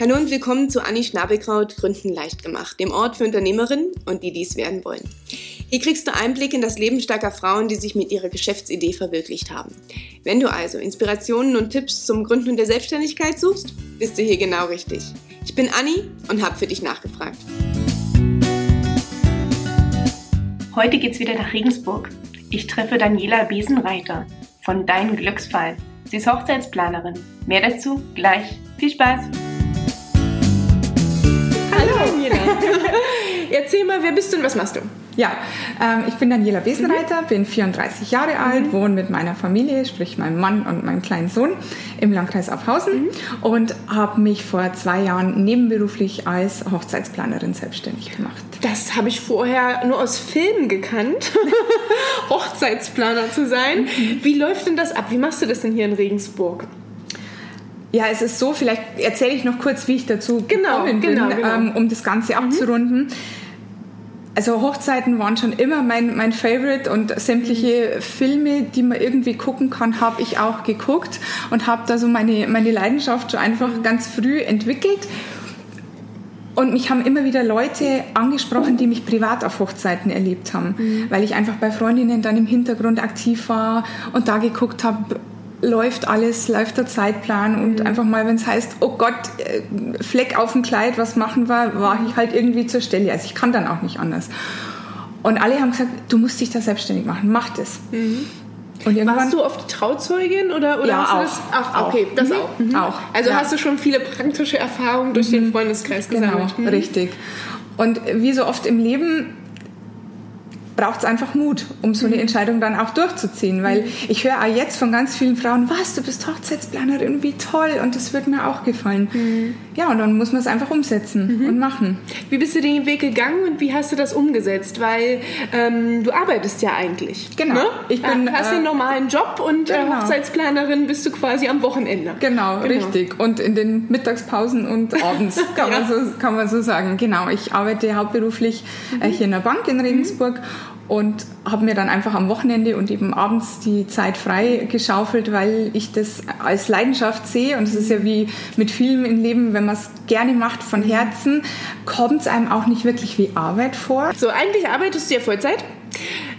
Hallo und willkommen zu Anni Schnabelkraut Gründen leicht gemacht, dem Ort für Unternehmerinnen und die dies werden wollen. Hier kriegst du Einblick in das Leben starker Frauen, die sich mit ihrer Geschäftsidee verwirklicht haben. Wenn du also Inspirationen und Tipps zum Gründen der Selbstständigkeit suchst, bist du hier genau richtig. Ich bin Anni und habe für dich nachgefragt. Heute geht's wieder nach Regensburg. Ich treffe Daniela Besenreiter von Dein Glücksfall. Sie ist Hochzeitsplanerin. Mehr dazu gleich. Viel Spaß! Erzähl mal, wer bist du und was machst du? Ja, ähm, ich bin Daniela Besenreiter, bin 34 Jahre alt, mhm. wohne mit meiner Familie, sprich meinem Mann und meinem kleinen Sohn im Landkreis Aufhausen mhm. und habe mich vor zwei Jahren nebenberuflich als Hochzeitsplanerin selbstständig gemacht. Das habe ich vorher nur aus Filmen gekannt, Hochzeitsplaner zu sein. Mhm. Wie läuft denn das ab? Wie machst du das denn hier in Regensburg? Ja, es ist so, vielleicht erzähle ich noch kurz, wie ich dazu genau, gekommen bin, genau, genau. Ähm, um das Ganze mhm. abzurunden. Also Hochzeiten waren schon immer mein, mein Favorite und sämtliche mhm. Filme, die man irgendwie gucken kann, habe ich auch geguckt und habe da so meine, meine Leidenschaft schon einfach mhm. ganz früh entwickelt. Und mich haben immer wieder Leute angesprochen, die mich privat auf Hochzeiten erlebt haben, mhm. weil ich einfach bei Freundinnen dann im Hintergrund aktiv war und da geguckt habe, läuft alles, läuft der Zeitplan und mhm. einfach mal, wenn es heißt, oh Gott, äh, Fleck auf dem Kleid, was machen wir, war ich halt irgendwie zur Stelle. Also ich kann dann auch nicht anders. Und alle haben gesagt, du musst dich da selbstständig machen, mach das. Mhm. Und Warst du oft Trauzeugin oder, oder ja, auch. das? Ach, okay, auch. das mhm. auch. Mhm. auch. Also ja. hast du schon viele praktische Erfahrungen durch den mhm. Freundeskreis gesammelt. Genau, mhm. richtig. Und wie so oft im Leben braucht es einfach Mut, um so eine mhm. Entscheidung dann auch durchzuziehen. Weil mhm. ich höre auch jetzt von ganz vielen Frauen, was, du bist Hochzeitsplanerin, wie toll und das wird mir auch gefallen. Mhm. Ja, und dann muss man es einfach umsetzen mhm. und machen. Wie bist du den Weg gegangen und wie hast du das umgesetzt? Weil ähm, du arbeitest ja eigentlich. Genau. Ne? Ich bin, ja, hast äh, einen normalen Job und äh, genau. Hochzeitsplanerin bist du quasi am Wochenende. Genau, genau, richtig. Und in den Mittagspausen und abends, kann, ja. man so, kann man so sagen. Genau, ich arbeite hauptberuflich äh, mhm. hier in der Bank in Regensburg und habe mir dann einfach am Wochenende und eben abends die Zeit frei geschaufelt, weil ich das als Leidenschaft sehe und es ist ja wie mit Filmen im Leben, wenn man es gerne macht von Herzen, kommt es einem auch nicht wirklich wie Arbeit vor. So, eigentlich arbeitest du ja Vollzeit.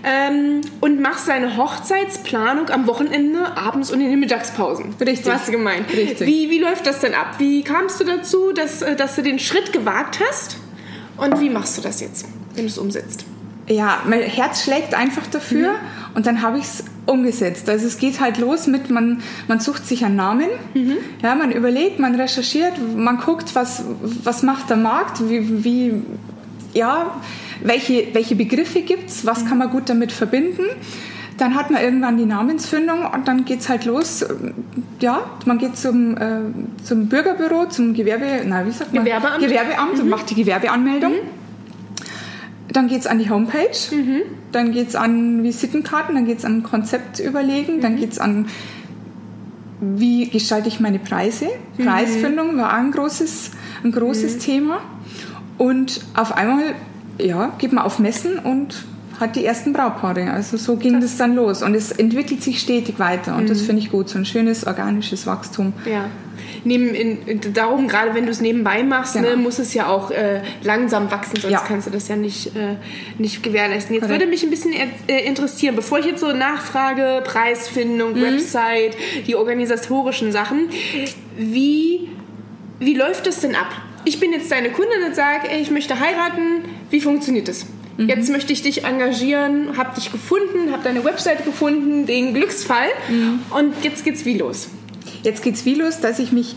Ähm, und machst deine Hochzeitsplanung am Wochenende, abends und in den Mittagspausen. Richtig. Was du gemeint. Richtig. Wie, wie läuft das denn ab? Wie kamst du dazu, dass, äh, dass du den Schritt gewagt hast? Und wie machst du das jetzt, wenn du es umsetzt? Ja, mein Herz schlägt einfach dafür mhm. und dann habe ich es umgesetzt. Also es geht halt los mit, man, man sucht sich einen Namen, mhm. ja, man überlegt, man recherchiert, man guckt, was, was macht der Markt, wie, wie ja, welche, welche Begriffe gibt es, was mhm. kann man gut damit verbinden. Dann hat man irgendwann die Namensfindung und dann geht es halt los. Ja, man geht zum, äh, zum Bürgerbüro, zum Gewerbe, na, wie sagt man? Gewerbeamt, Gewerbeamt und mhm. macht die Gewerbeanmeldung. Dann geht es an die Homepage, mhm. dann geht es an Visitenkarten, dann geht es an Konzept überlegen, mhm. dann geht es an, wie gestalte ich meine Preise. Mhm. Preisfindung war auch ein großes, ein großes mhm. Thema. Und auf einmal ja, geht man auf Messen und hat die ersten Braupaare. Also so ging das, das dann los. Und es entwickelt sich stetig weiter. Und das mhm. finde ich gut. So ein schönes organisches Wachstum. Ja neben, in, darum, gerade wenn du es nebenbei machst, ne, genau. ne, muss es ja auch äh, langsam wachsen, sonst ja. kannst du das ja nicht, äh, nicht gewährleisten. Jetzt Correct. würde mich ein bisschen äh, interessieren, bevor ich jetzt so nachfrage, Preisfindung, mhm. Website, die organisatorischen Sachen, wie, wie läuft das denn ab? Ich bin jetzt deine Kundin und sage, ich möchte heiraten, wie funktioniert das? Mhm. Jetzt möchte ich dich engagieren, habe dich gefunden, habe deine Website gefunden, den Glücksfall mhm. und jetzt geht's wie los? Jetzt geht es wie los, dass ich mich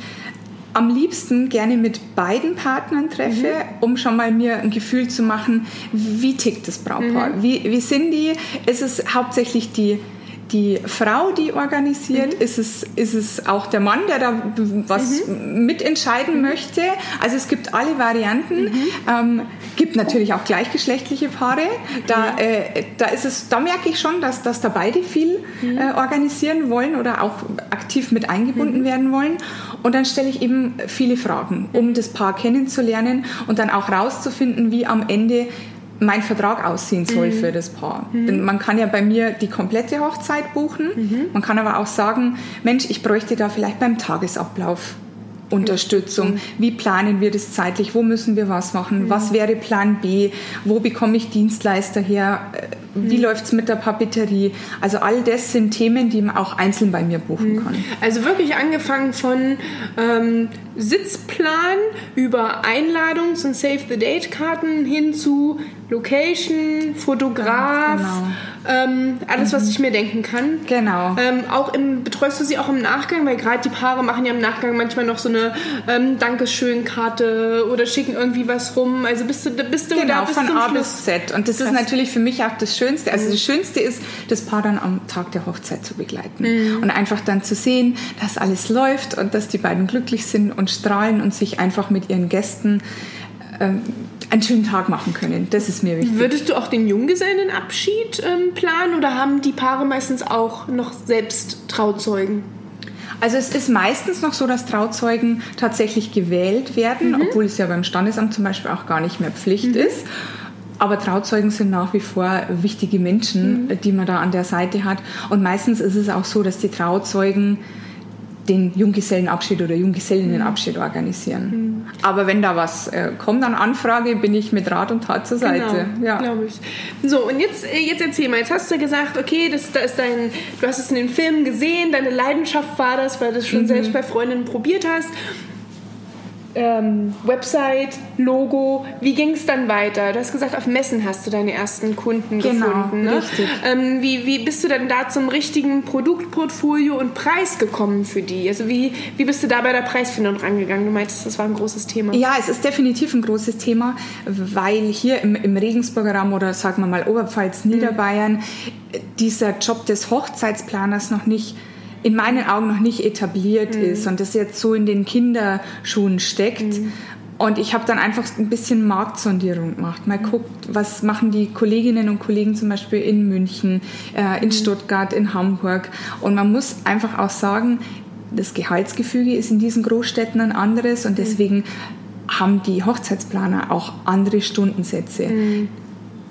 am liebsten gerne mit beiden Partnern treffe, mhm. um schon mal mir ein Gefühl zu machen, wie tickt das Brautpaar, mhm. wie, wie sind die, ist es hauptsächlich die die Frau, die organisiert? Mhm. Ist, es, ist es auch der Mann, der da was mhm. mitentscheiden mhm. möchte? Also es gibt alle Varianten. Mhm. Ähm, gibt natürlich auch gleichgeschlechtliche Paare. Da, äh, da, ist es, da merke ich schon, dass, dass da beide viel mhm. äh, organisieren wollen oder auch aktiv mit eingebunden mhm. werden wollen. Und dann stelle ich eben viele Fragen, um das Paar kennenzulernen und dann auch rauszufinden, wie am Ende mein Vertrag aussehen soll mhm. für das Paar. Mhm. Denn man kann ja bei mir die komplette Hochzeit buchen. Mhm. Man kann aber auch sagen, Mensch, ich bräuchte da vielleicht beim Tagesablauf Unterstützung. Wie planen wir das zeitlich? Wo müssen wir was machen? Was wäre Plan B? Wo bekomme ich Dienstleister her? Wie mhm. läuft es mit der Papeterie? Also all das sind Themen, die man auch einzeln bei mir buchen mhm. kann. Also wirklich angefangen von ähm, Sitzplan über Einladungs- und Save-the-Date-Karten hin zu Location, Fotograf, genau. ähm, alles, mhm. was ich mir denken kann. Genau. Ähm, auch im, betreust du sie auch im Nachgang, weil gerade die Paare machen ja im Nachgang manchmal noch so eine ähm, Dankeschön-Karte oder schicken irgendwie was rum. Also bist du, bist du genau, da bis von A bis Z. Und das Krass. ist natürlich für mich auch das Schönste. Also mhm. das Schönste ist, das Paar dann am Tag der Hochzeit zu begleiten mhm. und einfach dann zu sehen, dass alles läuft und dass die beiden glücklich sind und strahlen und sich einfach mit ihren Gästen ähm, einen schönen Tag machen können. Das ist mir wichtig. Würdest du auch den Junggesellenabschied ähm, planen oder haben die Paare meistens auch noch selbst Trauzeugen? Also es ist meistens noch so, dass Trauzeugen tatsächlich gewählt werden, mhm. obwohl es ja beim Standesamt zum Beispiel auch gar nicht mehr Pflicht mhm. ist. Aber Trauzeugen sind nach wie vor wichtige Menschen, mhm. die man da an der Seite hat. Und meistens ist es auch so, dass die Trauzeugen den Junggesellenabschied oder Junggesellinnenabschied organisieren. Mhm. Aber wenn da was äh, kommt an Anfrage, bin ich mit Rat und Tat zur Seite. Genau, ja. glaube ich. So, und jetzt, äh, jetzt erzähl mal, jetzt hast du gesagt, okay, das, das ist dein, du hast es in den Filmen gesehen, deine Leidenschaft war das, weil du es schon mhm. selbst bei Freundinnen probiert hast ähm, Website, Logo. Wie ging es dann weiter? Du hast gesagt, auf Messen hast du deine ersten Kunden genau, gefunden. Ne? Richtig. Ähm, wie, wie bist du denn da zum richtigen Produktportfolio und Preis gekommen für die? Also wie, wie bist du da bei der Preisfindung rangegangen? Du meintest, das war ein großes Thema. Ja, es ist definitiv ein großes Thema, weil hier im, im Regensburger Raum oder sagen wir mal Oberpfalz, Niederbayern, mhm. dieser Job des Hochzeitsplaners noch nicht in meinen Augen noch nicht etabliert mhm. ist und das jetzt so in den Kinderschuhen steckt. Mhm. Und ich habe dann einfach ein bisschen Marktsondierung gemacht. Mal guckt, was machen die Kolleginnen und Kollegen zum Beispiel in München, äh, in mhm. Stuttgart, in Hamburg. Und man muss einfach auch sagen, das Gehaltsgefüge ist in diesen Großstädten ein anderes und mhm. deswegen haben die Hochzeitsplaner auch andere Stundensätze. Mhm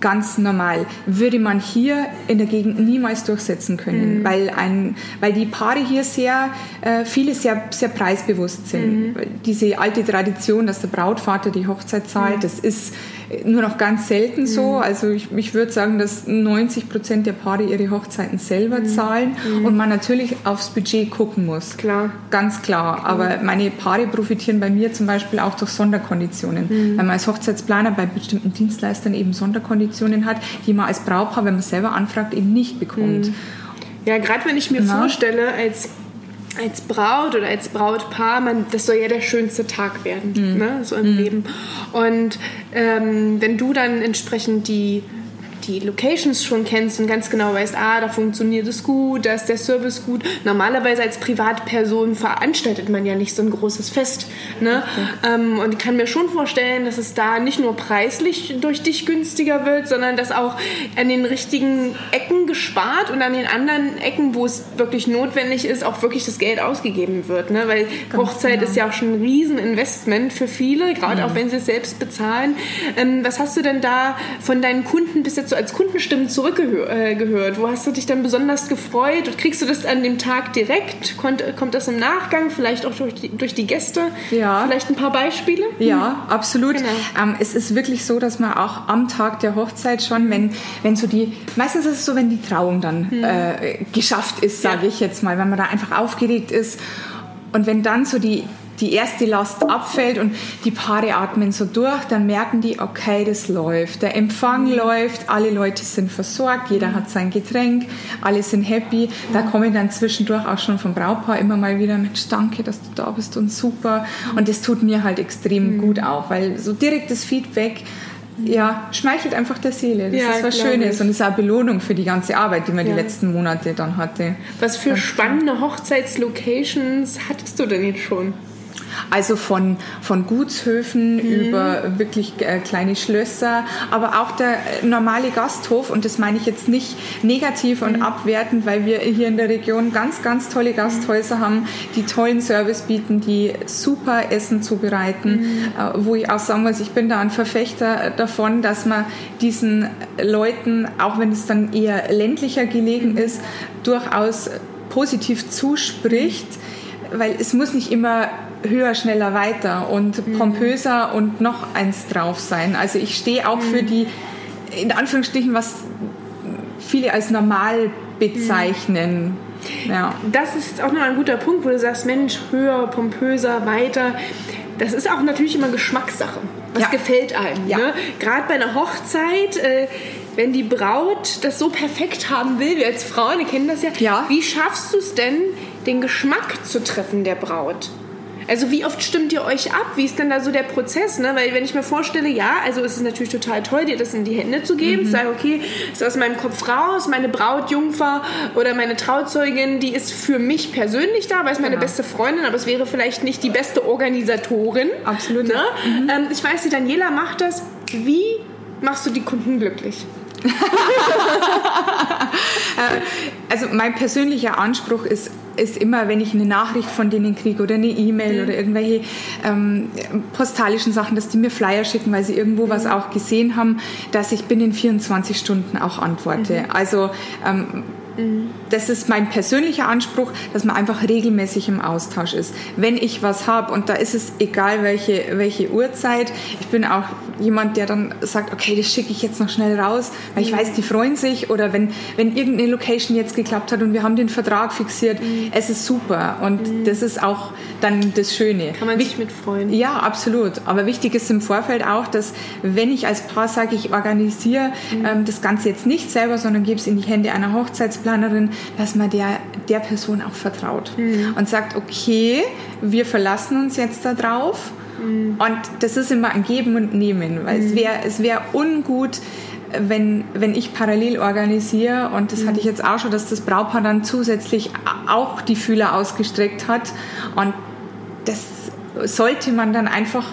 ganz normal. Würde man hier in der Gegend niemals durchsetzen können, mhm. weil, ein, weil die Paare hier sehr, äh, viele sehr, sehr preisbewusst sind. Mhm. Diese alte Tradition, dass der Brautvater die Hochzeit zahlt, mhm. das ist nur noch ganz selten so. Mhm. Also ich, ich würde sagen, dass 90 Prozent der Paare ihre Hochzeiten selber mhm. zahlen mhm. und man natürlich aufs Budget gucken muss. Klar. Ganz klar. Aber meine Paare profitieren bei mir zum Beispiel auch durch Sonderkonditionen. Mhm. Weil man als Hochzeitsplaner bei bestimmten Dienstleistern eben Sonderkonditionen hat, die man als Brautpaar, wenn man selber anfragt, eben nicht bekommt. Mhm. Ja, gerade wenn ich mir Na? vorstelle, als als Braut oder als Brautpaar, man, das soll ja der schönste Tag werden, mhm. ne, so im mhm. Leben. Und ähm, wenn du dann entsprechend die die Locations schon kennst und ganz genau weißt, ah, da funktioniert es gut, da ist der Service gut. Normalerweise als Privatperson veranstaltet man ja nicht so ein großes Fest. Ne? Okay. Ähm, und ich kann mir schon vorstellen, dass es da nicht nur preislich durch dich günstiger wird, sondern dass auch an den richtigen Ecken gespart und an den anderen Ecken, wo es wirklich notwendig ist, auch wirklich das Geld ausgegeben wird. Ne? Weil ganz Hochzeit genau. ist ja auch schon ein Rieseninvestment für viele, gerade mhm. auch wenn sie es selbst bezahlen. Ähm, was hast du denn da von deinen Kunden bis jetzt so als Kundenstimmen zurückgehört? Äh, Wo hast du dich dann besonders gefreut? Und kriegst du das an dem Tag direkt? Kommt, kommt das im Nachgang? Vielleicht auch durch die, durch die Gäste? Ja. Vielleicht ein paar Beispiele? Ja, absolut. Genau. Ähm, es ist wirklich so, dass man auch am Tag der Hochzeit schon, wenn, wenn so die, meistens ist es so, wenn die Trauung dann hm. äh, geschafft ist, sage ja. ich jetzt mal, wenn man da einfach aufgeregt ist und wenn dann so die die erste Last abfällt und die Paare atmen so durch, dann merken die, okay, das läuft. Der Empfang läuft, alle Leute sind versorgt, jeder hat sein Getränk, alle sind happy. Da kommen dann zwischendurch auch schon vom Brautpaar immer mal wieder mit Danke, dass du da bist und super. Und das tut mir halt extrem mhm. gut auch, weil so direktes Feedback ja, schmeichelt einfach der Seele. Das ja, ist was Schönes ich. und ist auch Belohnung für die ganze Arbeit, die man ja. die letzten Monate dann hatte. Was für spannende Hochzeitslocations hattest du denn jetzt schon? Also von, von Gutshöfen mhm. über wirklich äh, kleine Schlösser, aber auch der äh, normale Gasthof. Und das meine ich jetzt nicht negativ und mhm. abwertend, weil wir hier in der Region ganz, ganz tolle Gasthäuser haben, die tollen Service bieten, die super Essen zubereiten, mhm. äh, wo ich auch sagen muss, ich bin da ein Verfechter davon, dass man diesen Leuten, auch wenn es dann eher ländlicher gelegen mhm. ist, durchaus positiv zuspricht weil es muss nicht immer höher, schneller, weiter und mhm. pompöser und noch eins drauf sein. Also ich stehe auch mhm. für die, in Anführungsstrichen, was viele als normal bezeichnen. Mhm. Ja. Das ist auch noch ein guter Punkt, wo du sagst, Mensch, höher, pompöser, weiter. Das ist auch natürlich immer Geschmackssache. Was ja. gefällt einem? Ja. Ne? Gerade bei einer Hochzeit, äh, wenn die Braut das so perfekt haben will, wir als Frauen, die kennen das ja, ja. wie schaffst du es denn, den Geschmack zu treffen der Braut? Also wie oft stimmt ihr euch ab? Wie ist denn da so der Prozess? Ne? Weil wenn ich mir vorstelle, ja, also ist es natürlich total toll, dir das in die Hände zu geben, mhm. sagen, okay, ist aus meinem Kopf raus, meine Brautjungfer oder meine Trauzeugin, die ist für mich persönlich da, weil es meine genau. beste Freundin, aber es wäre vielleicht nicht die beste Organisatorin. Absolut. Ne? Mhm. Ähm, ich weiß, die Daniela macht das. Wie machst du die Kunden glücklich? Äh, also mein persönlicher Anspruch ist, ist immer, wenn ich eine Nachricht von denen kriege oder eine E-Mail mhm. oder irgendwelche ähm, postalischen Sachen, dass die mir Flyer schicken, weil sie irgendwo mhm. was auch gesehen haben, dass ich binnen 24 Stunden auch antworte. Mhm. Also ähm, das ist mein persönlicher Anspruch, dass man einfach regelmäßig im Austausch ist. Wenn ich was habe, und da ist es egal, welche, welche Uhrzeit, ich bin auch jemand, der dann sagt, okay, das schicke ich jetzt noch schnell raus, weil ich mhm. weiß, die freuen sich. Oder wenn, wenn irgendeine Location jetzt geklappt hat und wir haben den Vertrag fixiert, mhm. es ist super. Und mhm. das ist auch dann das Schöne. Kann man sich mit freuen. Ja, absolut. Aber wichtig ist im Vorfeld auch, dass wenn ich als Paar sage, ich organisiere mhm. ähm, das Ganze jetzt nicht selber, sondern gebe es in die Hände einer Hochzeits Hochzeitsplanerin, dass man der, der Person auch vertraut mhm. und sagt, okay, wir verlassen uns jetzt darauf. Mhm. Und das ist immer ein Geben und Nehmen, weil mhm. es wäre es wär ungut, wenn, wenn ich parallel organisiere, und das hatte ich jetzt auch schon, dass das Brautpaar dann zusätzlich auch die Fühler ausgestreckt hat. Und das sollte man dann einfach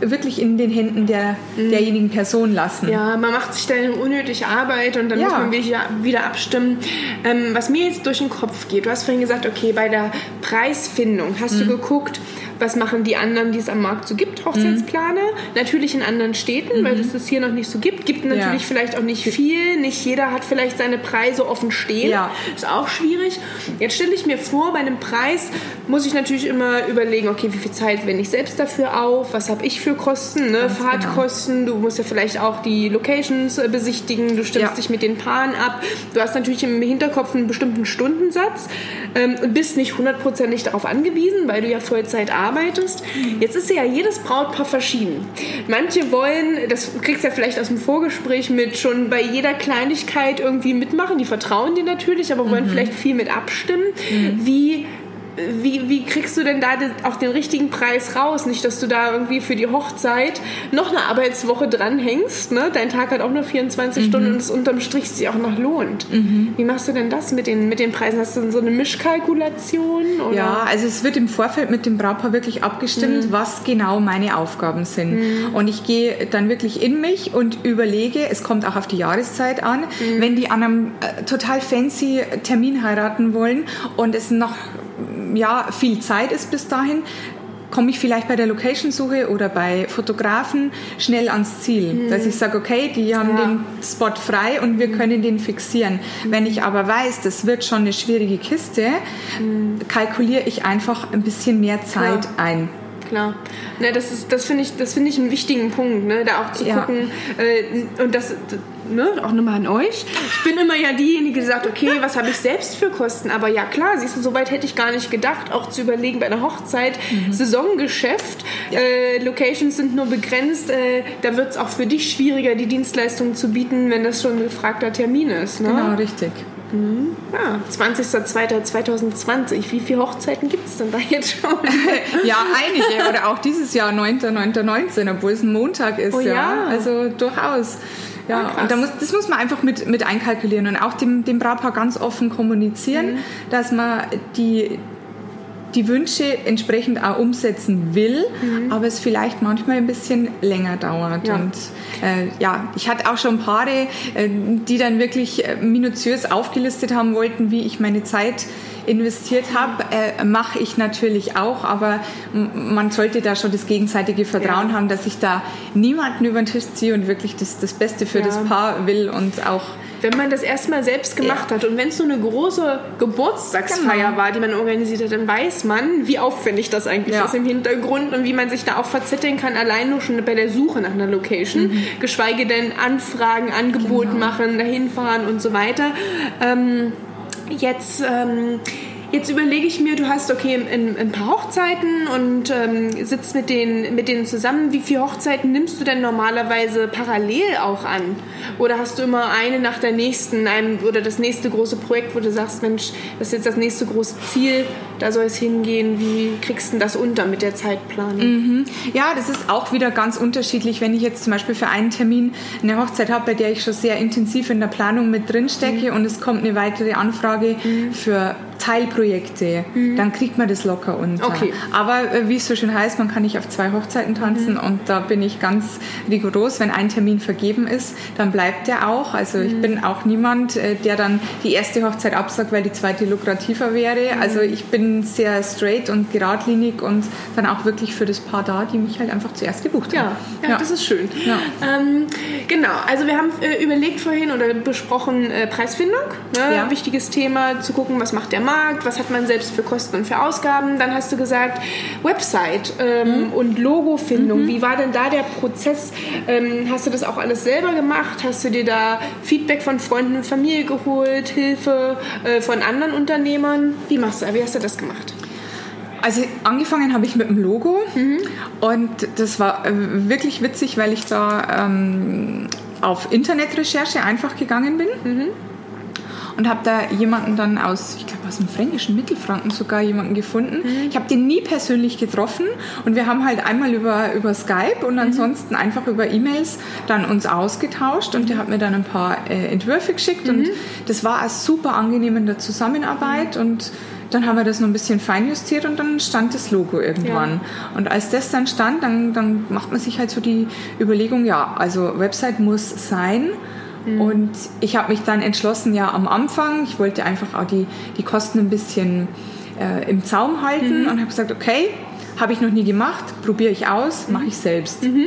wirklich in den Händen der, mhm. derjenigen Person lassen. Ja, man macht sich dann unnötig Arbeit und dann ja. muss man wieder, wieder abstimmen. Ähm, was mir jetzt durch den Kopf geht, du hast vorhin gesagt, okay, bei der Preisfindung hast mhm. du geguckt, was machen die anderen, die es am Markt so gibt, Hochzeitsplaner. Mhm. Natürlich in anderen Städten, mhm. weil es das hier noch nicht so gibt. Gibt natürlich ja. vielleicht auch nicht viel. Nicht jeder hat vielleicht seine Preise offen stehen. Ja. Ist auch schwierig. Jetzt stelle ich mir vor, bei einem Preis muss ich natürlich immer überlegen, okay, wie viel Zeit wende ich selbst dafür auf? Was habe ich für Kosten? Ne? Fahrtkosten. Genau. Du musst ja vielleicht auch die Locations äh, besichtigen. Du stimmst ja. dich mit den Paaren ab. Du hast natürlich im Hinterkopf einen bestimmten Stundensatz ähm, und bist nicht hundertprozentig darauf angewiesen, weil du ja Vollzeit arbeitest arbeitest. Jetzt ist ja jedes Brautpaar verschieden. Manche wollen, das kriegst du ja vielleicht aus dem Vorgespräch mit, schon bei jeder Kleinigkeit irgendwie mitmachen. Die vertrauen dir natürlich, aber wollen mhm. vielleicht viel mit abstimmen. Mhm. Wie wie, wie kriegst du denn da auch den richtigen Preis raus? Nicht, dass du da irgendwie für die Hochzeit noch eine Arbeitswoche dranhängst. Ne? Dein Tag hat auch nur 24 mhm. Stunden und es unterm Strich sich auch noch lohnt. Mhm. Wie machst du denn das mit den, mit den Preisen? Hast du so eine Mischkalkulation? Oder? Ja, also es wird im Vorfeld mit dem Brautpaar wirklich abgestimmt, mhm. was genau meine Aufgaben sind. Mhm. Und ich gehe dann wirklich in mich und überlege, es kommt auch auf die Jahreszeit an, mhm. wenn die an einem äh, total fancy Termin heiraten wollen und es noch ja, viel Zeit ist bis dahin, komme ich vielleicht bei der Location-Suche oder bei Fotografen schnell ans Ziel. Mhm. Dass ich sage, okay, die haben ja. den Spot frei und wir mhm. können den fixieren. Mhm. Wenn ich aber weiß, das wird schon eine schwierige Kiste, mhm. kalkuliere ich einfach ein bisschen mehr Zeit Klar. ein klar. Ne, das das finde ich, das ich einen wichtigen Punkt, ne, da auch zu ja. gucken äh, und das, ne, auch nochmal an euch. Ich bin immer ja diejenige, die sagt, okay, was habe ich selbst für Kosten? Aber ja klar, siehst du, soweit hätte ich gar nicht gedacht, auch zu überlegen bei einer Hochzeit, mhm. Saisongeschäft, ja. äh, Locations sind nur begrenzt, äh, da wird es auch für dich schwieriger, die Dienstleistungen zu bieten, wenn das schon ein gefragter Termin ist. Ne? Genau, richtig. Mhm. Ja, 20.02.2020. Wie viele Hochzeiten gibt es denn da jetzt schon? ja, einige. Oder auch dieses Jahr 9.9.19, obwohl es ein Montag ist. Oh, ja. ja. Also durchaus. Ja, ah, und da muss, das muss man einfach mit, mit einkalkulieren und auch dem, dem Brautpaar ganz offen kommunizieren, mhm. dass man die, die Wünsche entsprechend auch umsetzen will, mhm. aber es vielleicht manchmal ein bisschen länger dauert. Ja. Und äh, ja, ich hatte auch schon Paare, äh, die dann wirklich äh, minutiös aufgelistet haben wollten, wie ich meine Zeit investiert habe, äh, mache ich natürlich auch, aber man sollte da schon das gegenseitige Vertrauen ja. haben, dass ich da niemanden über den Tisch ziehe und wirklich das, das Beste für ja. das Paar will und auch wenn man das erstmal selbst gemacht ja. hat und wenn es so eine große Geburtstagsfeier genau. war, die man organisiert hat, dann weiß man, wie aufwendig das eigentlich ist im Hintergrund und wie man sich da auch verzetteln kann, allein nur schon bei der Suche nach einer Location, mhm. geschweige denn Anfragen, Angebot genau. machen, dahin fahren und so weiter. Ähm, jetzt ähm, Jetzt überlege ich mir, du hast okay ein, ein paar Hochzeiten und ähm, sitzt mit denen, mit denen zusammen. Wie viele Hochzeiten nimmst du denn normalerweise parallel auch an? Oder hast du immer eine nach der nächsten einem, oder das nächste große Projekt, wo du sagst, Mensch, das ist jetzt das nächste große Ziel, da soll es hingehen. Wie kriegst du das unter mit der Zeitplanung? Mhm. Ja, das ist auch wieder ganz unterschiedlich. Wenn ich jetzt zum Beispiel für einen Termin eine Hochzeit habe, bei der ich schon sehr intensiv in der Planung mit drin stecke mhm. und es kommt eine weitere Anfrage mhm. für Teilprojekte, mhm. dann kriegt man das locker unter. Okay. Aber äh, wie es so schön heißt, man kann nicht auf zwei Hochzeiten tanzen mhm. und da bin ich ganz rigoros. Wenn ein Termin vergeben ist, dann bleibt der auch. Also mhm. ich bin auch niemand, äh, der dann die erste Hochzeit absagt, weil die zweite lukrativer wäre. Mhm. Also ich bin sehr straight und geradlinig und dann auch wirklich für das Paar da, die mich halt einfach zuerst gebucht haben. Ja, ja, das ist schön. Ja. Ähm, genau, also wir haben äh, überlegt vorhin oder besprochen äh, Preisfindung. Ne? Ja. Wichtiges Thema, zu gucken, was macht der Mann Markt, was hat man selbst für Kosten und für Ausgaben. Dann hast du gesagt, Website ähm, mhm. und Logofindung. Mhm. Wie war denn da der Prozess? Ähm, hast du das auch alles selber gemacht? Hast du dir da Feedback von Freunden und Familie geholt, Hilfe äh, von anderen Unternehmern? Wie machst du, wie hast du das gemacht? Also angefangen habe ich mit dem Logo mhm. und das war äh, wirklich witzig, weil ich da ähm, auf Internetrecherche einfach gegangen bin. Mhm und habe da jemanden dann aus, ich glaube aus dem fränkischen Mittelfranken sogar jemanden gefunden. Mhm. Ich habe den nie persönlich getroffen und wir haben halt einmal über, über Skype und mhm. ansonsten mhm. einfach über E-Mails dann uns ausgetauscht und der hat mir dann ein paar äh, Entwürfe geschickt mhm. und das war eine super angenehm in der Zusammenarbeit und dann haben wir das noch ein bisschen feinjustiert und dann stand das Logo irgendwann. Ja. Und als das dann stand, dann, dann macht man sich halt so die Überlegung, ja, also Website muss sein. Mhm. Und ich habe mich dann entschlossen, ja, am Anfang, ich wollte einfach auch die, die Kosten ein bisschen äh, im Zaum halten mhm. und habe gesagt, okay, habe ich noch nie gemacht, probiere ich aus, mache ich selbst. Mhm.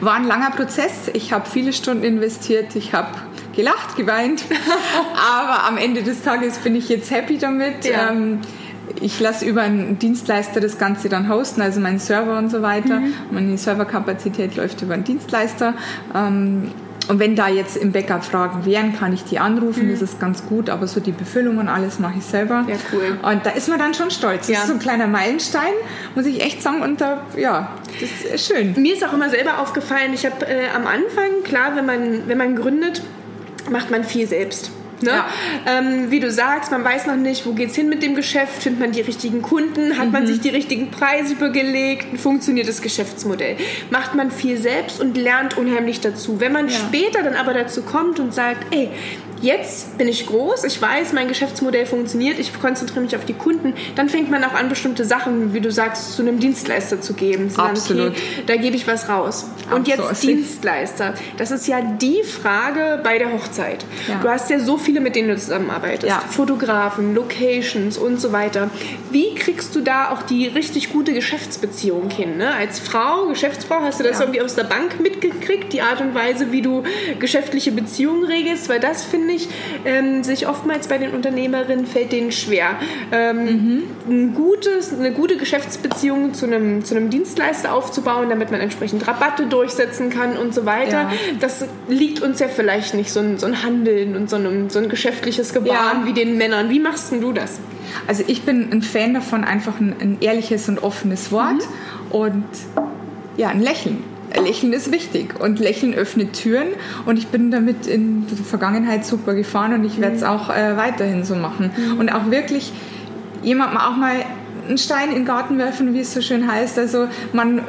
War ein langer Prozess. Ich habe viele Stunden investiert. Ich habe gelacht, geweint. Aber am Ende des Tages bin ich jetzt happy damit. Ja. Ähm, ich lasse über einen Dienstleister das Ganze dann hosten, also meinen Server und so weiter. Mhm. Meine Serverkapazität läuft über einen Dienstleister. Ähm, und wenn da jetzt im Backup Fragen wären, kann ich die anrufen, mhm. das ist ganz gut, aber so die Befüllung und alles mache ich selber. Ja, cool. Und da ist man dann schon stolz. Das ja. ist so ein kleiner Meilenstein, muss ich echt sagen. Und da, ja, das ist schön. Mir ist auch immer selber aufgefallen, ich habe äh, am Anfang, klar, wenn man, wenn man gründet, macht man viel selbst. Ne? Ja. Ähm, wie du sagst, man weiß noch nicht, wo geht es hin mit dem Geschäft, findet man die richtigen Kunden, hat mhm. man sich die richtigen Preise übergelegt, funktioniert das Geschäftsmodell. Macht man viel selbst und lernt unheimlich dazu. Wenn man ja. später dann aber dazu kommt und sagt, ey, jetzt bin ich groß, ich weiß, mein Geschäftsmodell funktioniert, ich konzentriere mich auf die Kunden, dann fängt man auch an, bestimmte Sachen, wie du sagst, zu einem Dienstleister zu geben. Zu Absolut. okay, da gebe ich was raus. Und jetzt Dienstleister. Das ist ja die Frage bei der Hochzeit. Ja. Du hast ja so viele, mit denen du zusammenarbeitest. Ja. Fotografen, Locations und so weiter. Wie kriegst du da auch die richtig gute Geschäftsbeziehung hin? Ne? Als Frau, Geschäftsfrau, hast du das ja. irgendwie aus der Bank mitgekriegt, die Art und Weise, wie du geschäftliche Beziehungen regelst? Weil das finde ich, ähm, sich oftmals bei den Unternehmerinnen fällt denen schwer. Ähm, mhm. ein gutes, eine gute Geschäftsbeziehung zu einem, zu einem Dienstleister aufzubauen, damit man entsprechend Rabatte durchsetzen kann und so weiter. Ja. Das liegt uns ja vielleicht nicht, so ein, so ein Handeln und so ein, so ein geschäftliches Gebaren ja. wie den Männern. Wie machst du das? Also ich bin ein Fan davon, einfach ein, ein ehrliches und offenes Wort mhm. und ja, ein Lächeln. Lächeln ist wichtig und Lächeln öffnet Türen und ich bin damit in der Vergangenheit super gefahren und ich werde es mhm. auch äh, weiterhin so machen. Mhm. Und auch wirklich jemandem auch mal einen Stein in den Garten werfen, wie es so schön heißt. Also man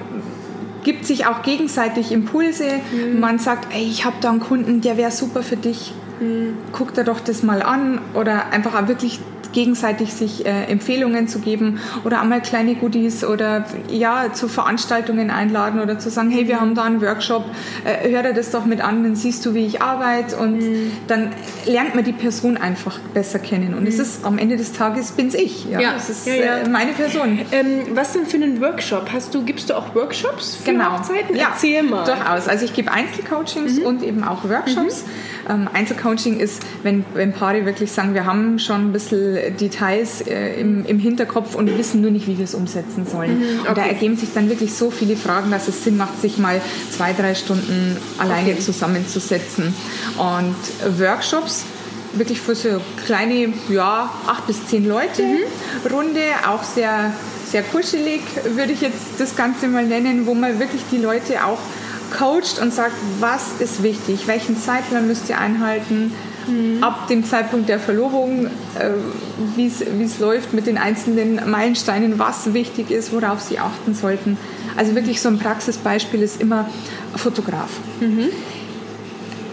gibt sich auch gegenseitig Impulse. Mhm. Man sagt, ey, ich habe da einen Kunden, der wäre super für dich. Mhm. Guck dir doch das mal an. Oder einfach auch wirklich gegenseitig sich äh, Empfehlungen zu geben oder einmal kleine Goodies oder ja, zu Veranstaltungen einladen oder zu sagen, hey, wir haben da einen Workshop, äh, hör dir das doch mit an, dann siehst du, wie ich arbeite und mhm. dann lernt man die Person einfach besser kennen. Und mhm. es ist am Ende des Tages bin's ich. Ja, ja. es ist ja, ja. Äh, meine Person. Ähm, was denn für einen Workshop? Hast du, gibst du auch Workshops für genau. Hochzeiten? Ja, Erzähl mal. Durchaus. Also ich gebe Einzelcoachings mhm. und eben auch Workshops. Mhm. Ähm, Einzelcoaching ist, wenn, wenn Paare wirklich sagen, wir haben schon ein bisschen Details äh, im, im Hinterkopf und wissen nur nicht, wie wir es umsetzen sollen. Mhm, okay. Und da ergeben sich dann wirklich so viele Fragen, dass es Sinn macht, sich mal zwei, drei Stunden alleine okay. zusammenzusetzen. Und Workshops wirklich für so kleine, ja, acht bis zehn Leute mhm. Runde, auch sehr, sehr kuschelig, würde ich jetzt das Ganze mal nennen, wo man wirklich die Leute auch coacht und sagt, was ist wichtig, welchen Zeitplan müsst ihr einhalten, mhm. ab dem Zeitpunkt der Verlobung, äh, wie es läuft mit den einzelnen Meilensteinen, was wichtig ist, worauf sie achten sollten. Also wirklich so ein Praxisbeispiel ist immer Fotograf. Mhm.